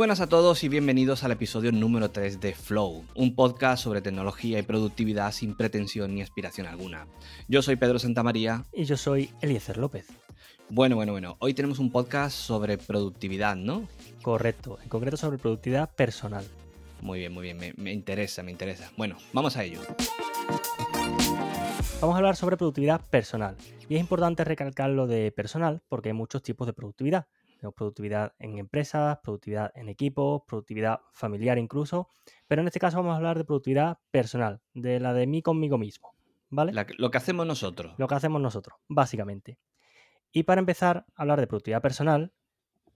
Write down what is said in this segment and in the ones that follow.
Buenas a todos y bienvenidos al episodio número 3 de Flow, un podcast sobre tecnología y productividad sin pretensión ni aspiración alguna. Yo soy Pedro Santamaría. Y yo soy Eliezer López. Bueno, bueno, bueno, hoy tenemos un podcast sobre productividad, ¿no? Correcto, en concreto sobre productividad personal. Muy bien, muy bien, me, me interesa, me interesa. Bueno, vamos a ello. Vamos a hablar sobre productividad personal. Y es importante recalcar lo de personal porque hay muchos tipos de productividad. Tenemos productividad en empresas, productividad en equipos, productividad familiar incluso. Pero en este caso vamos a hablar de productividad personal, de la de mí conmigo mismo. ¿Vale? lo que hacemos nosotros. Lo que hacemos nosotros, básicamente. Y para empezar a hablar de productividad personal,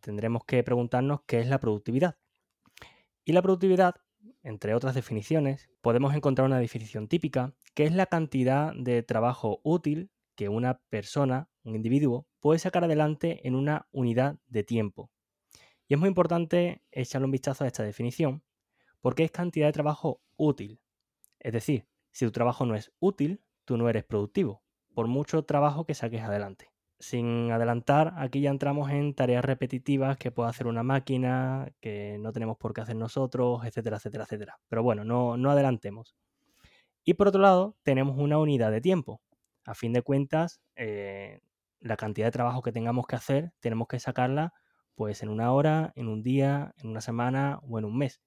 tendremos que preguntarnos qué es la productividad. Y la productividad, entre otras definiciones, podemos encontrar una definición típica, que es la cantidad de trabajo útil que una persona, un individuo, puede sacar adelante en una unidad de tiempo. Y es muy importante echarle un vistazo a esta definición, porque es cantidad de trabajo útil. Es decir, si tu trabajo no es útil, tú no eres productivo, por mucho trabajo que saques adelante. Sin adelantar, aquí ya entramos en tareas repetitivas que puede hacer una máquina, que no tenemos por qué hacer nosotros, etcétera, etcétera, etcétera. Pero bueno, no, no adelantemos. Y por otro lado, tenemos una unidad de tiempo, a fin de cuentas, eh, la cantidad de trabajo que tengamos que hacer, tenemos que sacarla pues en una hora, en un día, en una semana o en un mes.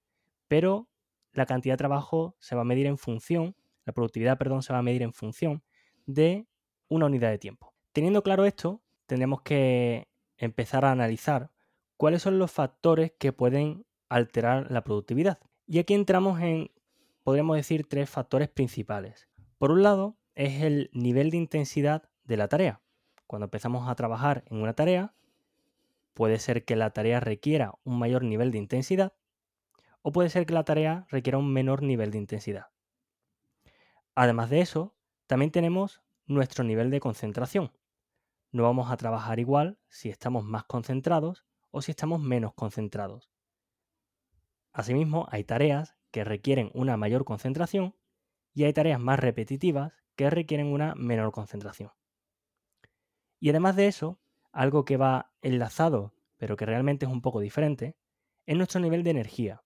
Pero la cantidad de trabajo se va a medir en función, la productividad, perdón, se va a medir en función de una unidad de tiempo. Teniendo claro esto, tendremos que empezar a analizar cuáles son los factores que pueden alterar la productividad. Y aquí entramos en, podríamos decir, tres factores principales. Por un lado, es el nivel de intensidad de la tarea. Cuando empezamos a trabajar en una tarea, puede ser que la tarea requiera un mayor nivel de intensidad o puede ser que la tarea requiera un menor nivel de intensidad. Además de eso, también tenemos nuestro nivel de concentración. No vamos a trabajar igual si estamos más concentrados o si estamos menos concentrados. Asimismo, hay tareas que requieren una mayor concentración y hay tareas más repetitivas que requieren una menor concentración. Y además de eso, algo que va enlazado, pero que realmente es un poco diferente, es nuestro nivel de energía.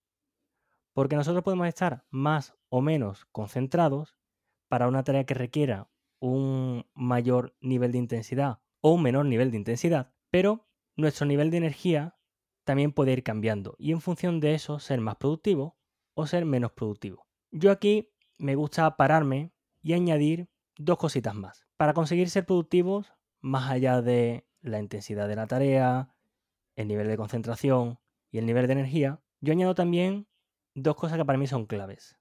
Porque nosotros podemos estar más o menos concentrados para una tarea que requiera un mayor nivel de intensidad o un menor nivel de intensidad, pero nuestro nivel de energía también puede ir cambiando y en función de eso ser más productivo o ser menos productivo. Yo aquí me gusta pararme y añadir dos cositas más. Para conseguir ser productivos, más allá de la intensidad de la tarea, el nivel de concentración y el nivel de energía, yo añado también dos cosas que para mí son claves.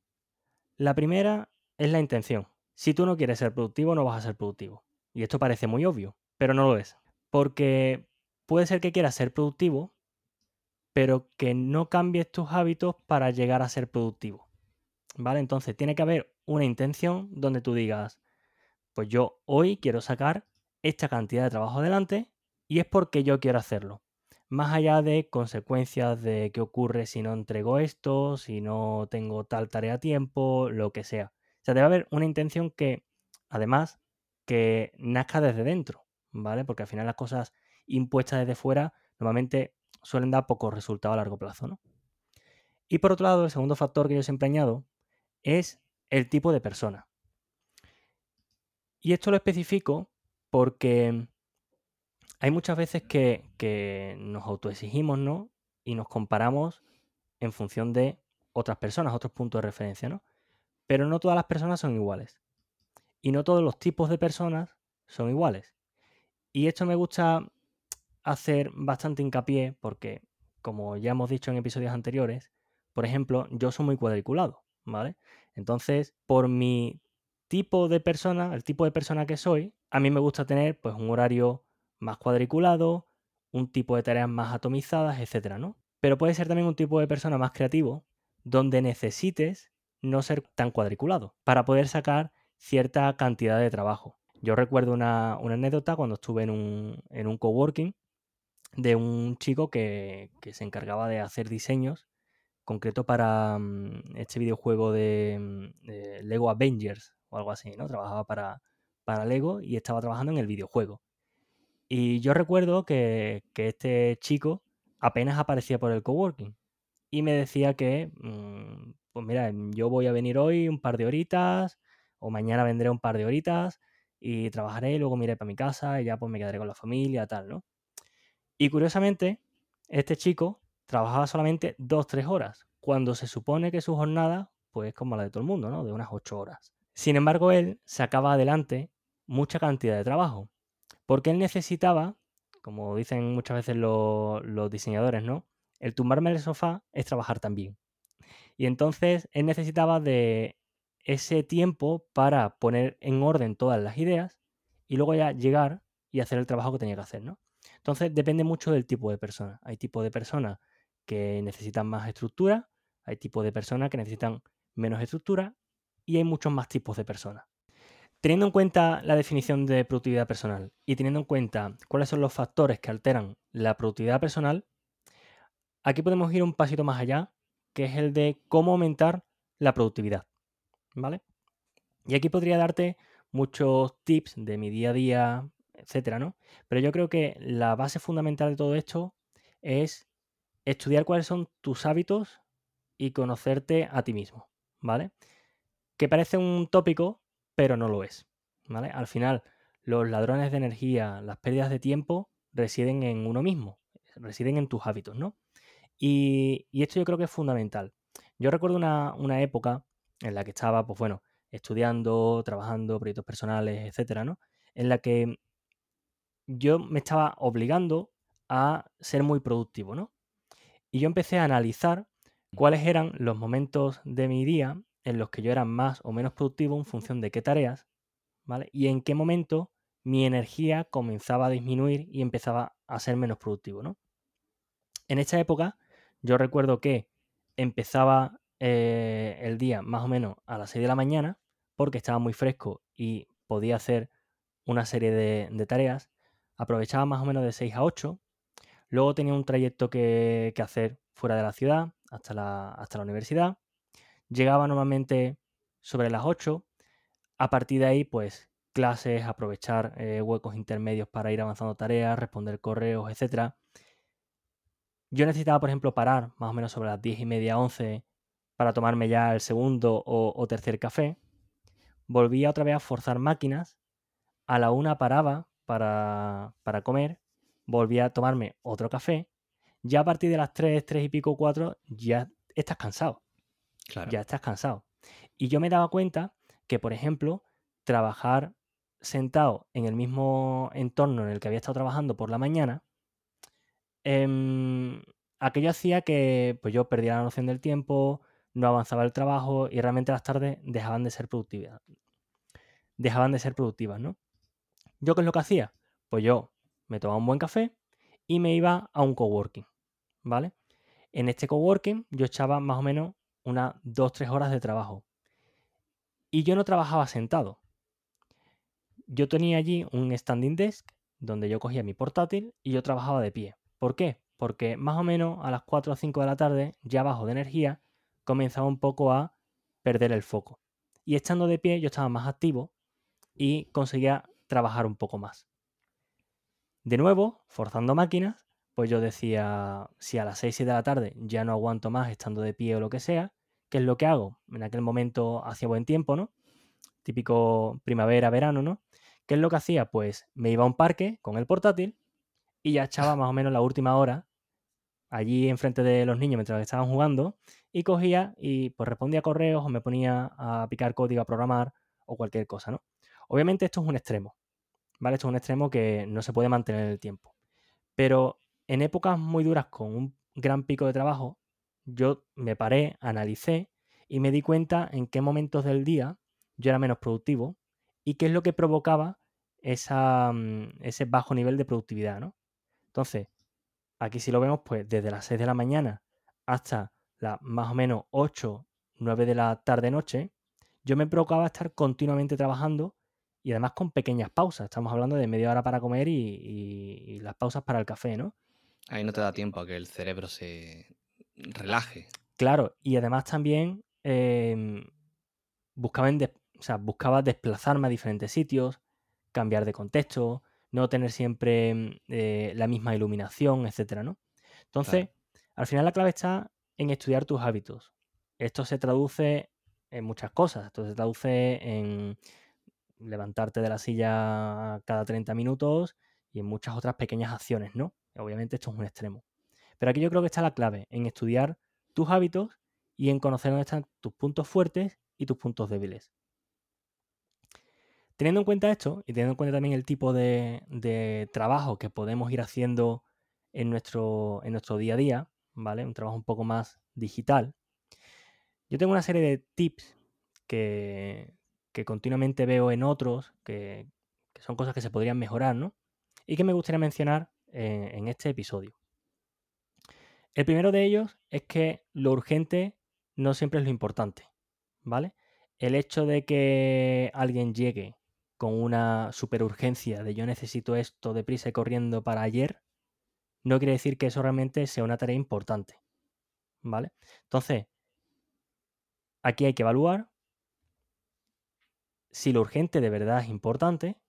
La primera es la intención. Si tú no quieres ser productivo, no vas a ser productivo. Y esto parece muy obvio, pero no lo es. Porque puede ser que quieras ser productivo, pero que no cambies tus hábitos para llegar a ser productivo. ¿Vale? Entonces tiene que haber una intención donde tú digas, pues yo hoy quiero sacar esta cantidad de trabajo adelante y es porque yo quiero hacerlo. Más allá de consecuencias de qué ocurre si no entrego esto, si no tengo tal tarea a tiempo, lo que sea. O sea, debe haber una intención que, además, que nazca desde dentro, ¿vale? Porque al final las cosas impuestas desde fuera normalmente suelen dar poco resultado a largo plazo, ¿no? Y por otro lado, el segundo factor que yo siempre añado es el tipo de persona. Y esto lo especifico porque hay muchas veces que, nos autoexigimos, ¿no? Y nos comparamos en función de otras personas, otros puntos de referencia, ¿no? Pero no todas las personas son iguales. Y no todos los tipos de personas son iguales. Y esto me gusta hacer bastante hincapié porque, como ya hemos dicho en episodios anteriores, por ejemplo, yo soy muy cuadriculado, ¿vale? Entonces, por mi tipo de persona, el tipo de persona que soy, a mí me gusta tener pues un horario más cuadriculado, un tipo de tareas más atomizadas, etcétera, ¿no? Pero puede ser también un tipo de persona más creativo, donde necesites no ser tan cuadriculado para poder sacar cierta cantidad de trabajo. Yo recuerdo una, anécdota cuando estuve en un, coworking de un chico que, que, se encargaba de hacer diseños concreto para mm, este videojuego de, mm, de Lego Avengers, o algo así, ¿no? Trabajaba para, para Lego y estaba trabajando en el videojuego. Y yo recuerdo que, este chico apenas aparecía por el coworking. y me decía que, mm, pues mira, yo voy a venir hoy un par de horitas o mañana vendré un par de horitas y trabajaré y luego me iré para mi casa y ya pues me quedaré con la familia, tal, ¿no? Y curiosamente, este chico trabajaba solamente dos, tres horas, cuando se supone que su jornada, pues es como la de todo el mundo, ¿no? De unas ocho horas. Sin embargo, él sacaba adelante mucha cantidad de trabajo, porque él necesitaba, como dicen muchas veces los, diseñadores, ¿no? El tumbarme en el sofá es trabajar también. Y entonces él necesitaba de ese tiempo para poner en orden todas las ideas y luego ya llegar y hacer el trabajo que tenía que hacer, ¿no? Entonces depende mucho del tipo de persona. Hay tipos de personas que necesitan más estructura, hay tipos de personas que necesitan menos estructura y hay muchos más tipos de personas. Teniendo en cuenta la definición de productividad personal y teniendo en cuenta cuáles son los factores que alteran la productividad personal, aquí podemos ir un pasito más allá, que es el de cómo aumentar la productividad. ¿Vale? Y aquí podría darte muchos tips de mi día a día, etcétera, ¿no? Pero yo creo que la base fundamental de todo esto es estudiar cuáles son tus hábitos y conocerte a ti mismo, ¿vale? Que parece un tópico, pero no lo es, ¿vale? Al final, los ladrones de energía, las pérdidas de tiempo residen en uno mismo, residen en tus hábitos, ¿no? Y, esto yo creo que es fundamental. Yo recuerdo una, una época en la que estaba, pues bueno, estudiando, trabajando, proyectos personales, etcétera, ¿no? En la que yo me estaba obligando a ser muy productivo, ¿no? Y yo empecé a analizar cuáles eran los momentos de mi día en los que yo era más o menos productivo en función de qué tareas, ¿vale? Y en qué momento mi energía comenzaba a disminuir y empezaba a ser menos productivo, ¿no? En esta época, yo recuerdo que empezaba eh, el día más o menos a las 6 de la mañana, porque estaba muy fresco y podía hacer una serie de, tareas. Aprovechaba más o menos de 6 a 8. Luego tenía un trayecto que, hacer fuera de la ciudad hasta la, hasta la universidad. Llegaba normalmente sobre las 8. A partir de ahí, pues clases, aprovechar eh, huecos intermedios para ir avanzando tareas, responder correos, etc. Yo necesitaba, por ejemplo, parar más o menos sobre las 10 y media, 11 para tomarme ya el segundo o, tercer café, volvía otra vez a forzar máquinas, a la una paraba para, comer, volvía a tomarme otro café, ya a partir de las 3, 3 y pico, 4, ya estás cansado. Ya estás cansado. Y yo me daba cuenta que, por ejemplo, trabajar sentado en el mismo entorno en el que había estado trabajando por la mañana, em, aquello hacía que pues, yo perdiera la noción del tiempo, no avanzaba el trabajo y realmente las tardes dejaban de ser productivas. Dejaban de ser productivas, ¿no? ¿Yo qué es lo que hacía? Pues yo me tomaba un buen café y me iba a un coworking, ¿vale? En este coworking yo echaba más o menos unas 2-3 horas de trabajo. Y yo no trabajaba sentado. Yo tenía allí un standing desk donde yo cogía mi portátil y yo trabajaba de pie. ¿Por qué? Porque más o menos a las 4 o 5 de la tarde, ya bajo de energía, comenzaba un poco a perder el foco. Y estando de pie yo estaba más activo y conseguía trabajar un poco más. De nuevo, forzando máquinas, pues yo decía, si a las 6 de la tarde ya no aguanto más estando de pie o lo que sea, ¿qué es lo que hago? En aquel momento hacía buen tiempo, ¿no? Típico primavera, verano, ¿no? ¿Qué es lo que hacía? Pues me iba a un parque con el portátil y ya echaba más o menos la última hora allí enfrente de los niños mientras estaban jugando y cogía y pues respondía a correos o me ponía a picar código, a programar o cualquier cosa, ¿no? Obviamente esto es un extremo, ¿vale? Esto es un extremo que no se puede mantener en el tiempo. Pero en épocas muy duras con un gran pico de trabajo, yo me paré, analicé y me di cuenta en qué momentos del día yo era menos productivo y qué es lo que provocaba mm, ese bajo nivel de productividad, ¿no? Entonces, aquí si lo vemos, pues desde las 6 de la mañana hasta las más o menos 8, 9 de la tarde-noche, yo me provocaba estar continuamente trabajando y además con pequeñas pausas. Estamos hablando de media hora para comer y, las pausas para el café, ¿no? Ahí no te da tiempo a que el cerebro se relaje. Claro, y además también em, buscaba, buscaba desplazarme a diferentes sitios, cambiar de contexto, no tener siempre eh, la misma iluminación, etcétera, ¿no? Entonces, al final la clave está en estudiar tus hábitos. Esto se traduce en muchas cosas. Esto se traduce en levantarte de la silla cada 30 minutos y en muchas otras pequeñas acciones, ¿no? Obviamente esto es un extremo. Pero aquí yo creo que está la clave, en estudiar tus hábitos y en conocer dónde están tus puntos fuertes y tus puntos débiles. Teniendo en cuenta esto y teniendo en cuenta también el tipo de, trabajo que podemos ir haciendo en nuestro, en nuestro día a día, ¿vale? Un trabajo un poco más digital. Yo tengo una serie de tips que, continuamente veo en otros, que, son cosas que se podrían mejorar, ¿no? Y que me gustaría mencionar eh, en este episodio. El primero de ellos es que lo urgente no siempre es lo importante, ¿vale? El hecho de que alguien llegue con una super urgencia de yo necesito esto deprisa y corriendo para ayer, no quiere decir que eso realmente sea una tarea importante. ¿Vale? Entonces, aquí hay que evaluar si lo urgente de verdad es importante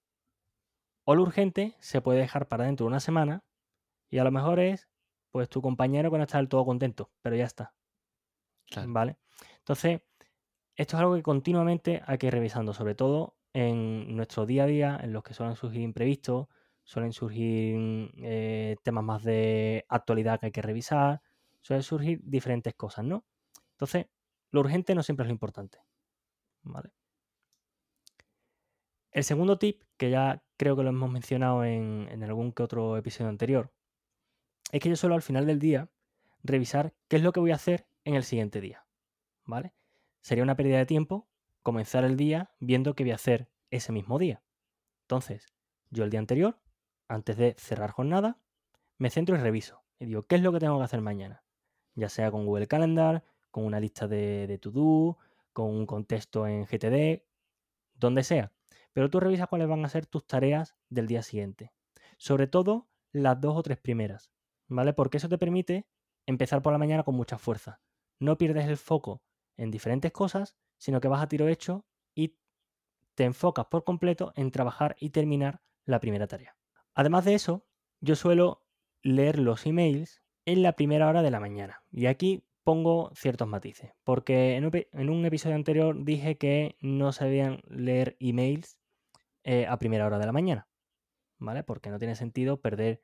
o lo urgente se puede dejar para dentro de una semana y a lo mejor es pues tu compañero con estar del todo contento, pero ya está. ¿Vale? Entonces, esto es algo que continuamente hay que ir revisando, sobre todo en nuestro día a día, en los que suelen surgir imprevistos, suelen surgir eh, temas más de actualidad que hay que revisar, suelen surgir diferentes cosas, ¿no? Entonces, lo urgente no siempre es lo importante. ¿Vale? El segundo tip, que ya creo que lo hemos mencionado en, en algún que otro episodio anterior, es que yo suelo al final del día revisar qué es lo que voy a hacer en el siguiente día. ¿Vale? Sería una pérdida de tiempo comenzar el día viendo qué voy a hacer ese mismo día. Entonces, yo el día anterior, antes de cerrar jornada, me centro y reviso. Y digo, ¿qué es lo que tengo que hacer mañana? Ya sea con Google Calendar, con una lista de, de to-do, con un contexto en GTD, donde sea. Pero tú revisas cuáles van a ser tus tareas del día siguiente. Sobre todo las dos o tres primeras, ¿vale? Porque eso te permite empezar por la mañana con mucha fuerza. No pierdes el foco en diferentes cosas, sino que vas a tiro hecho y te enfocas por completo en trabajar y terminar la primera tarea. Además de eso, yo suelo leer los emails en la primera hora de la mañana. Y aquí pongo ciertos matices, porque en un, episodio anterior dije que no se debían leer emails eh, a primera hora de la mañana, ¿vale? Porque no tiene sentido perder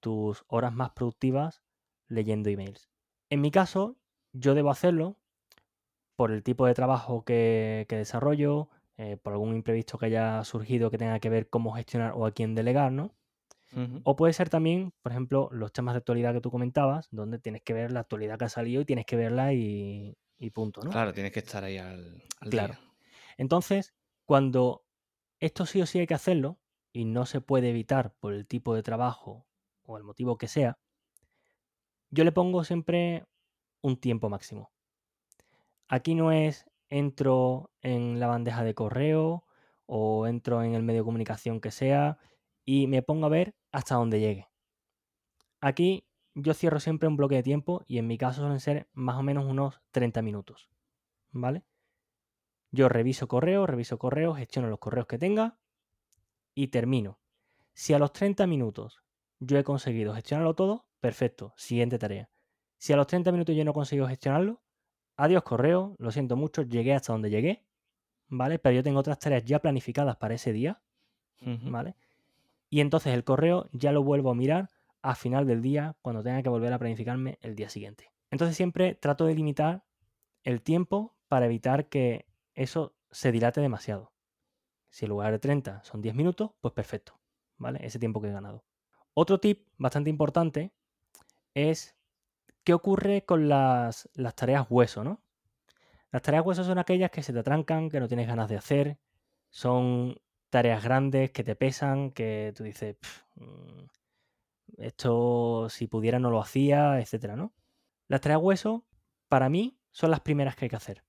tus horas más productivas leyendo emails. En mi caso, yo debo hacerlo por el tipo de trabajo que, desarrollo, eh, por algún imprevisto que haya surgido que tenga que ver cómo gestionar o a quién delegar, ¿no? O puede ser también, por ejemplo, los temas de actualidad que tú comentabas, donde tienes que ver la actualidad que ha salido y tienes que verla y, punto, ¿no? Claro, tienes que estar ahí al, claro. Entonces, cuando esto sí o sí hay que hacerlo y no se puede evitar por el tipo de trabajo o el motivo que sea, yo le pongo siempre un tiempo máximo. Aquí no es entro en la bandeja de correo o entro en el medio de comunicación que sea y me pongo a ver hasta dónde llegue. Aquí yo cierro siempre un bloque de tiempo y en mi caso suelen ser más o menos unos 30 minutos. ¿Vale? Yo reviso correo, reviso correo, gestiono los correos que tenga y termino. Si a los 30 minutos yo he conseguido gestionarlo todo, perfecto, siguiente tarea. Si a los 30 minutos yo no consigo gestionarlo, adiós correo, lo siento mucho, llegué hasta donde llegué, ¿vale? Pero yo tengo otras tareas ya planificadas para ese día, ¿vale? Y entonces el correo ya lo vuelvo a mirar a final del día cuando tenga que volver a planificarme el día siguiente. Entonces siempre trato de limitar el tiempo para evitar que eso se dilate demasiado. Si en lugar de 30 son 10 minutos, pues perfecto, ¿vale? Ese tiempo que he ganado. Otro tip bastante importante es ¿Qué ocurre con las, tareas hueso, no? Las tareas hueso son aquellas que se te atrancan, que no tienes ganas de hacer, son tareas grandes que te pesan, que tú dices, mm, esto si pudiera no lo hacía, etcétera, ¿no? Las tareas hueso, para mí, son las primeras que hay que hacer.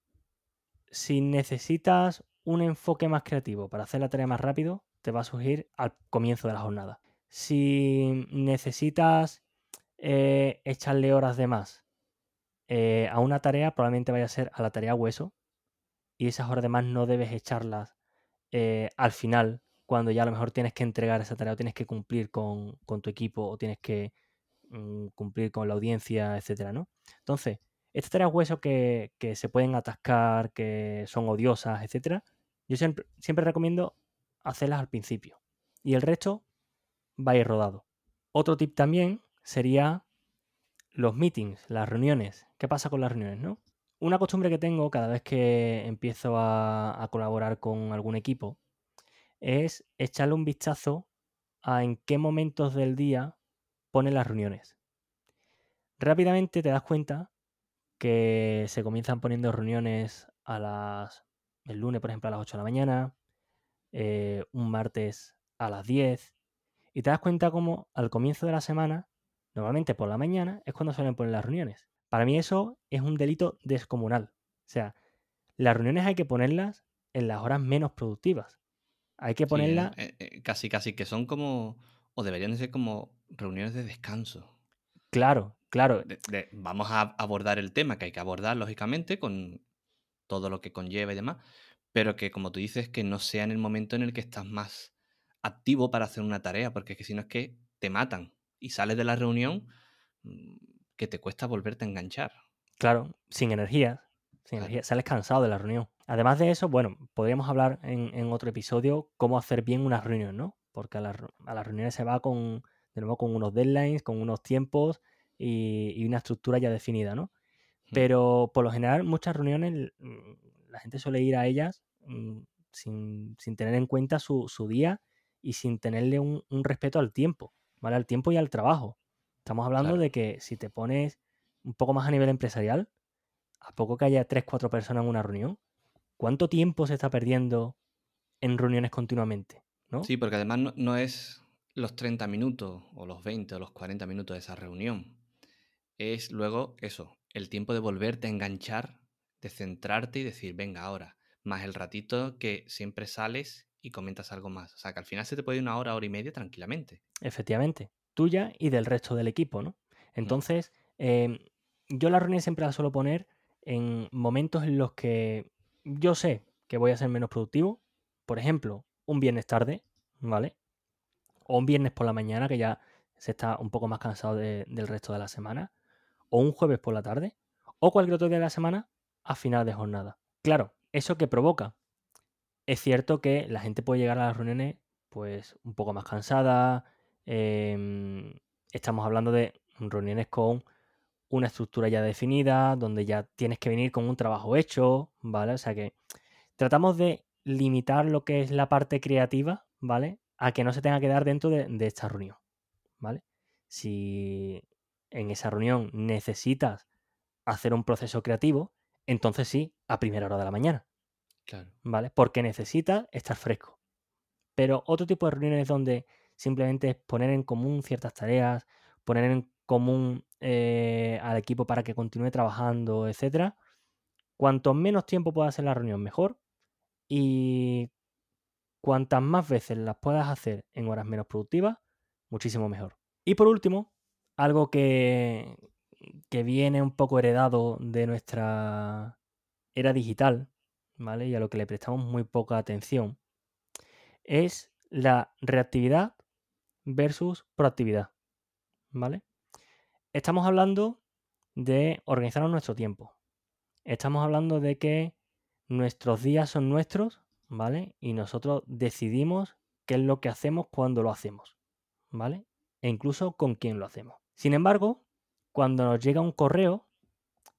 Si necesitas un enfoque más creativo para hacer la tarea más rápido, te va a surgir al comienzo de la jornada. Si necesitas eh, echarle horas de más eh, a una tarea, probablemente vaya a ser a la tarea hueso. Y esas horas de más no debes echarlas eh, al final, cuando ya a lo mejor tienes que entregar esa tarea o tienes que cumplir con, tu equipo o tienes que mm, cumplir con la audiencia, etcétera, ¿no? Entonces, estas tareas hueso que, que se pueden atascar, que son odiosas, etcétera, yo siempre, siempre recomiendo hacerlas al principio. Y el resto va a ir rodado. Otro tip también sería los meetings, las reuniones. ¿Qué pasa con las reuniones, no? Una costumbre que tengo cada vez que empiezo a, colaborar con algún equipo es echarle un vistazo a en qué momentos del día ponen las reuniones. Rápidamente te das cuenta que se comienzan poniendo reuniones a las el lunes, por ejemplo, a las 8 de la mañana, eh, un martes a las 10, y te das cuenta como al comienzo de la semana, normalmente por la mañana, es cuando suelen poner las reuniones. Para mí eso es un delito descomunal. O sea, las reuniones hay que ponerlas en las horas menos productivas. Hay que ponerlas... Eh, eh, casi, casi que son como, o deberían de ser como reuniones de descanso. Claro, claro. vamos a abordar el tema que hay que abordar, lógicamente, con todo lo que conlleva y demás, pero que como tú dices, que no sea en el momento en el que estás más activo para hacer una tarea, porque es que si no es que te matan y sales de la reunión mm, que te cuesta volverte a enganchar. Claro, sin energía, sin energía, sales cansado de la reunión. Además de eso, bueno, podríamos hablar en, otro episodio cómo hacer bien una reunión, ¿no? Porque a, las reuniones se va con, de nuevo, con unos deadlines, con unos tiempos y, y una estructura ya definida, ¿no? Pero por lo general, muchas reuniones, mm, la gente suele ir a ellas mm, sin, tener en cuenta su, día y sin tenerle un, respeto al tiempo, ¿vale? Al tiempo y al trabajo. Estamos hablando de que si te pones un poco más a nivel empresarial, a poco que haya 3, 4 personas en una reunión, ¿cuánto tiempo se está perdiendo en reuniones continuamente? ¿no? Sí, porque además no, no es los 30 minutos o los 20 o los 40 minutos de esa reunión. Es luego eso, el tiempo de volverte a enganchar, de centrarte y decir, venga, ahora, más el ratito que siempre sales y comentas algo más. O sea, que al final se te puede ir una hora, hora y media tranquilamente. Efectivamente, tuya y del resto del equipo, ¿no? Entonces, em, yo la reunión siempre la suelo poner en momentos en los que yo sé que voy a ser menos productivo. Por ejemplo, un viernes tarde, ¿vale? O un viernes por la mañana, que ya se está un poco más cansado del resto de la semana o un jueves por la tarde, o cualquier otro día de la semana a final de jornada. Claro, ¿eso que provoca? Es cierto que la gente puede llegar a las reuniones pues un poco más cansada. Em, estamos hablando de reuniones con una estructura ya definida, donde ya tienes que venir con un trabajo hecho, ¿vale? O sea que tratamos de limitar lo que es la parte creativa, ¿vale? A que no se tenga que dar dentro de, de esta reunión, ¿vale? Si en esa reunión necesitas hacer un proceso creativo, entonces sí, a primera hora de la mañana. ¿Vale? Porque necesitas estar fresco. Pero otro tipo de reuniones donde simplemente es poner en común ciertas tareas, poner en común eh, al equipo para que continúe trabajando, etcétera. Cuanto menos tiempo puedas hacer la reunión, mejor. Y cuantas más veces las puedas hacer en horas menos productivas, muchísimo mejor. Y por último, algo que, que viene un poco heredado de nuestra era digital, ¿vale? Y a lo que le prestamos muy poca atención, es la reactividad versus proactividad, ¿vale? Estamos hablando de organizarnos nuestro tiempo. Estamos hablando de que nuestros días son nuestros, ¿vale? Y nosotros decidimos qué es lo que hacemos cuando lo hacemos, ¿vale? E incluso con quién lo hacemos. Sin embargo, cuando nos llega un correo,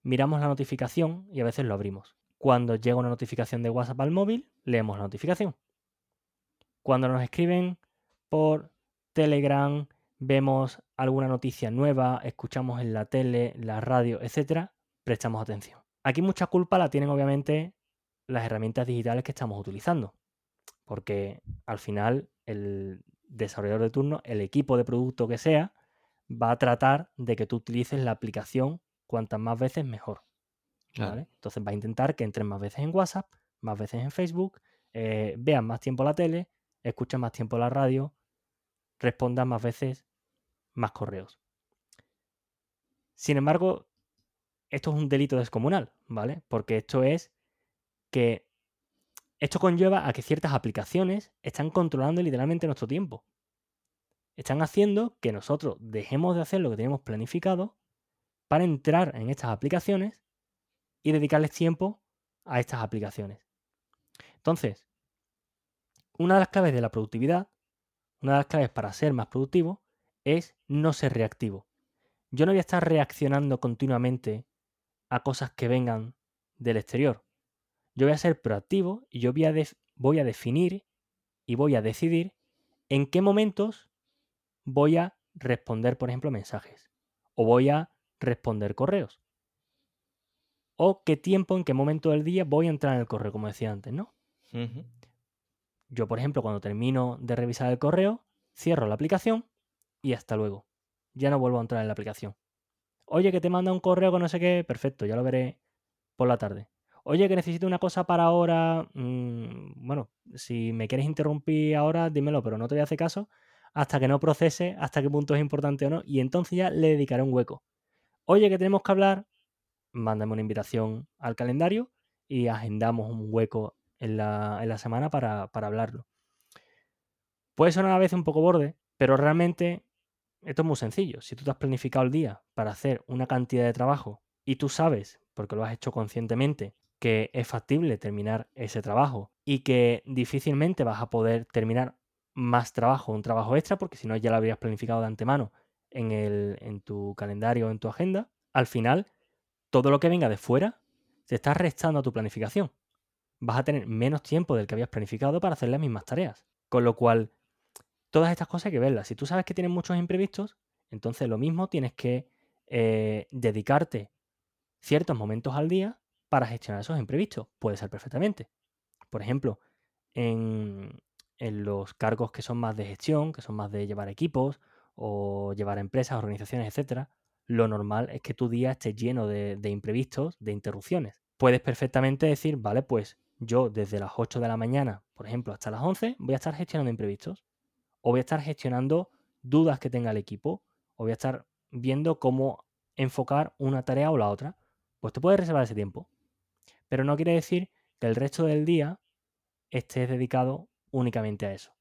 miramos la notificación y a veces lo abrimos. Cuando llega una notificación de WhatsApp al móvil, leemos la notificación. Cuando nos escriben por Telegram, vemos alguna noticia nueva, escuchamos en la tele, la radio, etc., prestamos atención. Aquí mucha culpa la tienen obviamente las herramientas digitales que estamos utilizando, porque al final el desarrollador de turno, el equipo de producto que sea, va a tratar de que tú utilices la aplicación cuantas más veces mejor. Entonces va a intentar que entres más veces en WhatsApp, más veces en Facebook, eh, veas más tiempo la tele, escuches más tiempo la radio, respondas más veces más correos. Sin embargo, esto es un delito descomunal, ¿vale? Porque esto es que esto conlleva a que ciertas aplicaciones están controlando literalmente nuestro tiempo están haciendo que nosotros dejemos de hacer lo que tenemos planificado para entrar en estas aplicaciones y dedicarles tiempo a estas aplicaciones. Entonces, una de las claves de la productividad, una de las claves para ser más productivo, es no ser reactivo. Yo no voy a estar reaccionando continuamente a cosas que vengan del exterior. Yo voy a ser proactivo y yo voy a, voy a definir y voy a decidir en qué momentos voy a responder, por ejemplo, mensajes o voy a responder correos. O qué tiempo, en qué momento del día voy a entrar en el correo, como decía antes, ¿no? Yo, por ejemplo, cuando termino de revisar el correo, cierro la aplicación y hasta luego. Ya no vuelvo a entrar en la aplicación. Oye, que te manda un correo con no sé qué, perfecto, ya lo veré por la tarde. Oye, que necesito una cosa para ahora. Mm, bueno, si me quieres interrumpir ahora, dímelo, pero no te voy a hacer caso hasta que no procese hasta qué punto es importante o no. Y entonces ya le dedicaré un hueco. Oye, que tenemos que hablar, mándame una invitación al calendario y agendamos un hueco en la, semana para, para hablarlo. Puede sonar a veces un poco borde, pero realmente esto es muy sencillo. Si tú te has planificado el día para hacer una cantidad de trabajo y tú sabes, porque lo has hecho conscientemente, que es factible terminar ese trabajo y que difícilmente vas a poder terminar más trabajo, un trabajo extra, porque si no ya lo habrías planificado de antemano en, el, en tu calendario o en tu agenda, al final todo lo que venga de fuera te está restando a tu planificación. Vas a tener menos tiempo del que habías planificado para hacer las mismas tareas. Con lo cual, todas estas cosas hay que verlas. Si tú sabes que tienes muchos imprevistos, entonces lo mismo tienes que eh, dedicarte ciertos momentos al día para gestionar esos imprevistos. Puede ser perfectamente. Por ejemplo, en, en los cargos que son más de gestión, que son más de llevar equipos o llevar empresas, organizaciones, etcétera, lo normal es que tu día esté lleno de, imprevistos, de interrupciones. Puedes perfectamente decir, vale, pues yo desde las 8 de la mañana, por ejemplo, hasta las 11, voy a estar gestionando imprevistos. O voy a estar gestionando dudas que tenga el equipo. O voy a estar viendo cómo enfocar una tarea o la otra. Pues te puedes reservar ese tiempo. Pero no quiere decir que el resto del día estés dedicado únicamente a eso.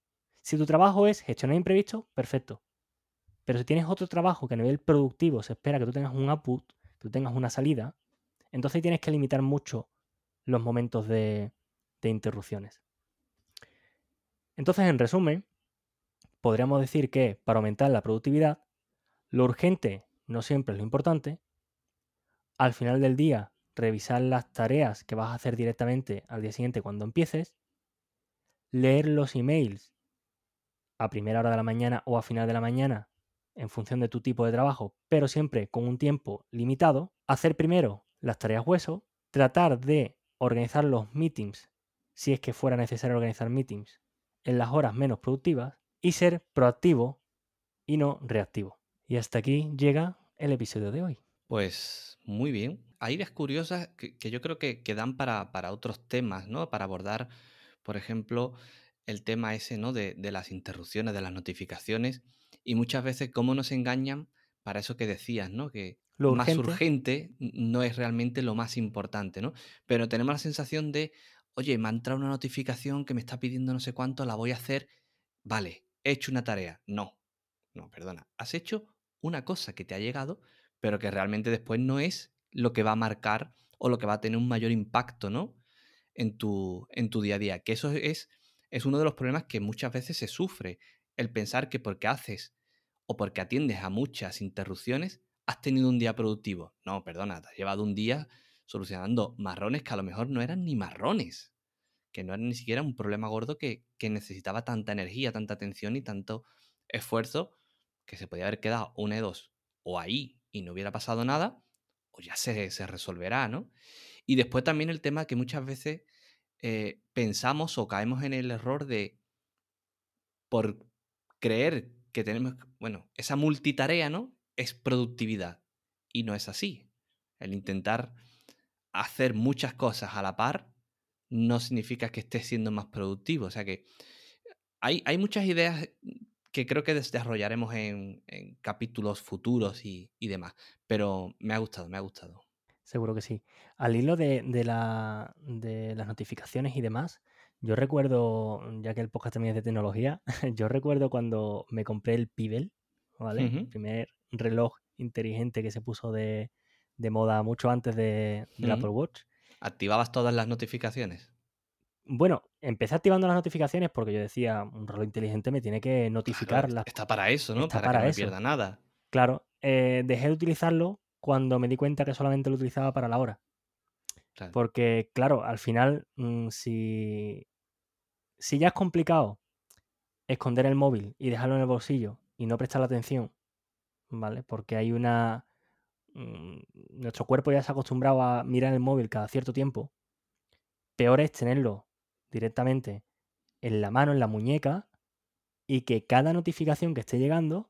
Si tu trabajo es gestionar imprevistos, perfecto. Pero si tienes otro trabajo que a nivel productivo se espera que tú tengas un output, que tú tengas una salida, entonces tienes que limitar mucho los momentos de, de interrupciones. Entonces, en resumen, podríamos decir que para aumentar la productividad, lo urgente no siempre es lo importante. Al final del día, revisar las tareas que vas a hacer directamente al día siguiente cuando empieces leer los emails a primera hora de la mañana o a final de la mañana en función de tu tipo de trabajo, pero siempre con un tiempo limitado, hacer primero las tareas hueso, tratar de organizar los meetings, si es que fuera necesario organizar meetings, en las horas menos productivas y ser proactivo y no reactivo. Y hasta aquí llega el episodio de hoy. Pues muy bien. Hay ideas curiosas que, yo creo que, que dan para, para, otros temas, ¿no? Para abordar por ejemplo, el tema ese, ¿no? De, las interrupciones, de las notificaciones y muchas veces cómo nos engañan para eso que decías, ¿no? Que lo más urgente no es realmente lo más importante, ¿no? Pero tenemos la sensación de, oye, me ha entrado una notificación que me está pidiendo no sé cuánto, la voy a hacer, vale, he hecho una tarea. No, no, perdona, has hecho una cosa que te ha llegado, pero que realmente después no es lo que va a marcar o lo que va a tener un mayor impacto, ¿no? en tu, en tu día a día. Que eso es, es uno de los problemas que muchas veces se sufre. El pensar que porque haces o porque atiendes a muchas interrupciones, has tenido un día productivo. No, perdona, te has llevado un día solucionando marrones que a lo mejor no eran ni marrones, que no era ni siquiera un problema gordo que, que necesitaba tanta energía, tanta atención y tanto esfuerzo que se podía haber quedado una de dos, o ahí y no hubiera pasado nada, o ya se, se resolverá, ¿no? Y después también el tema que muchas veces eh, pensamos o caemos en el error de, por creer que tenemos, bueno, esa multitarea, ¿no? Es productividad. Y no es así. El intentar hacer muchas cosas a la par no significa que estés siendo más productivo. O sea que hay, hay muchas ideas que creo que desarrollaremos en, capítulos futuros y, demás. Pero me ha gustado, me ha gustado. Seguro que sí. Al hilo de, la, de las notificaciones y demás, yo recuerdo, ya que el podcast también es de tecnología, yo recuerdo cuando me compré el Pibel, ¿vale? El primer reloj inteligente que se puso de, de moda mucho antes de, del. Apple Watch. ¿Activabas todas las notificaciones? Bueno, empecé activando las notificaciones porque yo decía, un reloj inteligente me tiene que notificar Claro, las está para eso, ¿no? está para, para que no me pierda nada. Claro, eh, dejé de utilizarlo cuando me di cuenta que solamente lo utilizaba para la hora. Claro. Porque, claro, al final, mm, si, si ya es complicado esconder el móvil y dejarlo en el bolsillo y no prestar atención, ¿vale? Porque hay una... mm, Nuestro cuerpo ya se ha acostumbrado a mirar el móvil cada cierto tiempo. Peor es tenerlo directamente en la mano, en la muñeca, y que cada notificación que esté llegando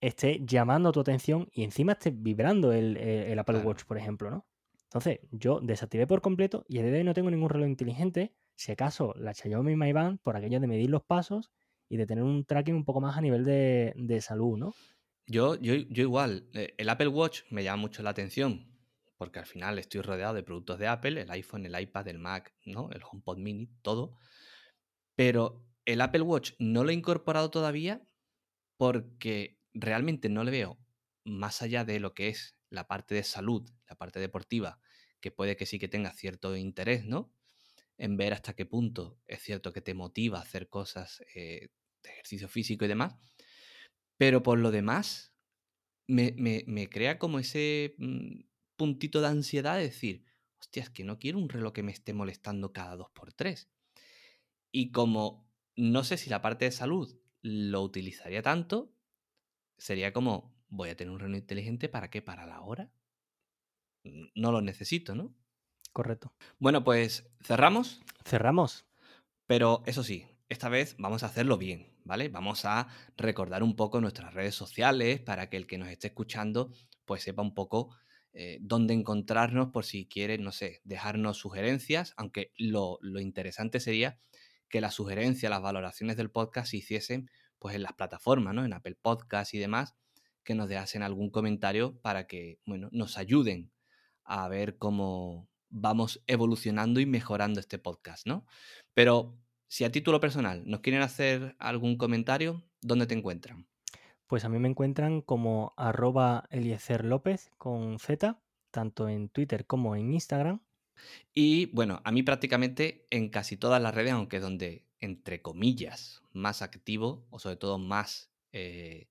esté llamando tu atención y encima esté vibrando el, el- el Apple Claro. Watch, por ejemplo, ¿no? Entonces, yo desactivé por completo y a día de hoy no tengo ningún reloj inteligente. Si acaso la Xiaomi Mi Band por aquello de medir los pasos y de tener un tracking un poco más a nivel de, de salud, ¿no? Yo, yo, yo igual, eh, el Apple Watch me llama mucho la atención, porque al final estoy rodeado de productos de Apple, el iPhone, el iPad, el Mac, ¿no? El HomePod Mini, todo. Pero el Apple Watch no lo he incorporado todavía porque realmente no le veo más allá de lo que es la parte de salud, la parte deportiva, que puede que sí que tenga cierto interés, ¿no? En ver hasta qué punto es cierto que te motiva a hacer cosas eh, de ejercicio físico y demás. Pero por lo demás, me, me- me crea como ese mm, puntito de ansiedad de decir, hostia, es que no quiero un reloj que me esté molestando cada dos por tres. Y como no sé si la parte de salud lo utilizaría tanto, sería como, voy a tener un reloj inteligente para qué, para la hora. No lo necesito, ¿no? Correcto. Bueno, pues cerramos. Cerramos. Pero eso sí, esta vez vamos a hacerlo bien, ¿vale? Vamos a recordar un poco nuestras redes sociales para que el que nos esté escuchando pues sepa un poco eh, dónde encontrarnos por si quiere, no sé, dejarnos sugerencias, aunque lo, lo interesante sería que las sugerencias, las valoraciones del podcast se hiciesen pues en las plataformas, ¿no? En Apple Podcast y demás, que nos dejasen algún comentario para que, bueno, nos ayuden a ver cómo vamos evolucionando y mejorando este podcast, ¿no? Pero si a título personal nos quieren hacer algún comentario, ¿dónde te encuentran? Pues a mí me encuentran como arroba Eliezer López con Z, tanto en Twitter como en Instagram. Y bueno, a mí prácticamente en casi todas las redes, aunque donde, entre comillas, más activo o sobre todo más eh,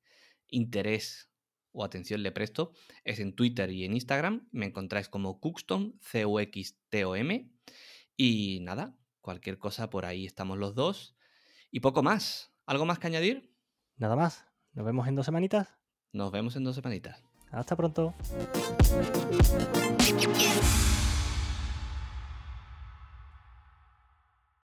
interés o atención le presto, es en Twitter y en Instagram. Me encontráis como Cuxton, C-U-X-T-O-M. Y nada, cualquier cosa por ahí estamos los dos. Y poco más. ¿Algo más que añadir? Nada más. Nos vemos en dos semanitas. Nos vemos en dos semanitas. Hasta pronto.